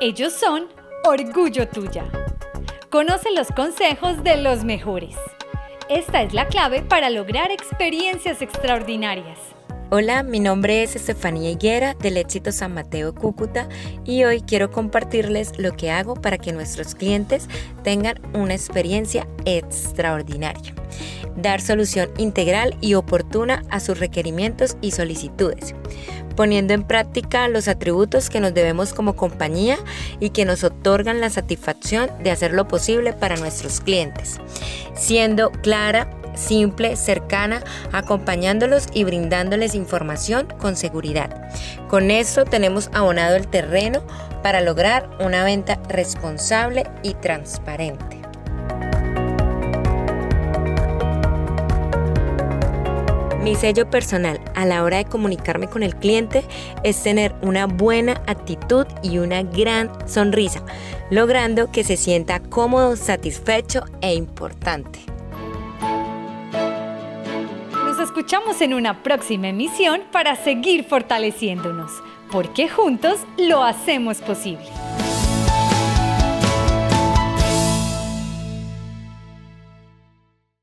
Ellos son Orgullo Tuya. Conoce los consejos de los mejores. Esta es la clave para lograr experiencias extraordinarias. Hola, mi nombre es Estefanía Higuera del Éxito San Mateo Cúcuta y hoy quiero compartirles lo que hago para que nuestros clientes tengan una experiencia extraordinaria. Dar solución integral y oportuna a sus requerimientos y solicitudes poniendo en práctica los atributos que nos debemos como compañía y que nos otorgan la satisfacción de hacer lo posible para nuestros clientes, siendo clara, simple, cercana, acompañándolos y brindándoles información con seguridad. Con esto tenemos abonado el terreno para lograr una venta responsable y transparente. Mi sello personal a la hora de comunicarme con el cliente es tener una buena actitud y una gran sonrisa, logrando que se sienta cómodo, satisfecho e importante. Nos escuchamos en una próxima emisión para seguir fortaleciéndonos, porque juntos lo hacemos posible.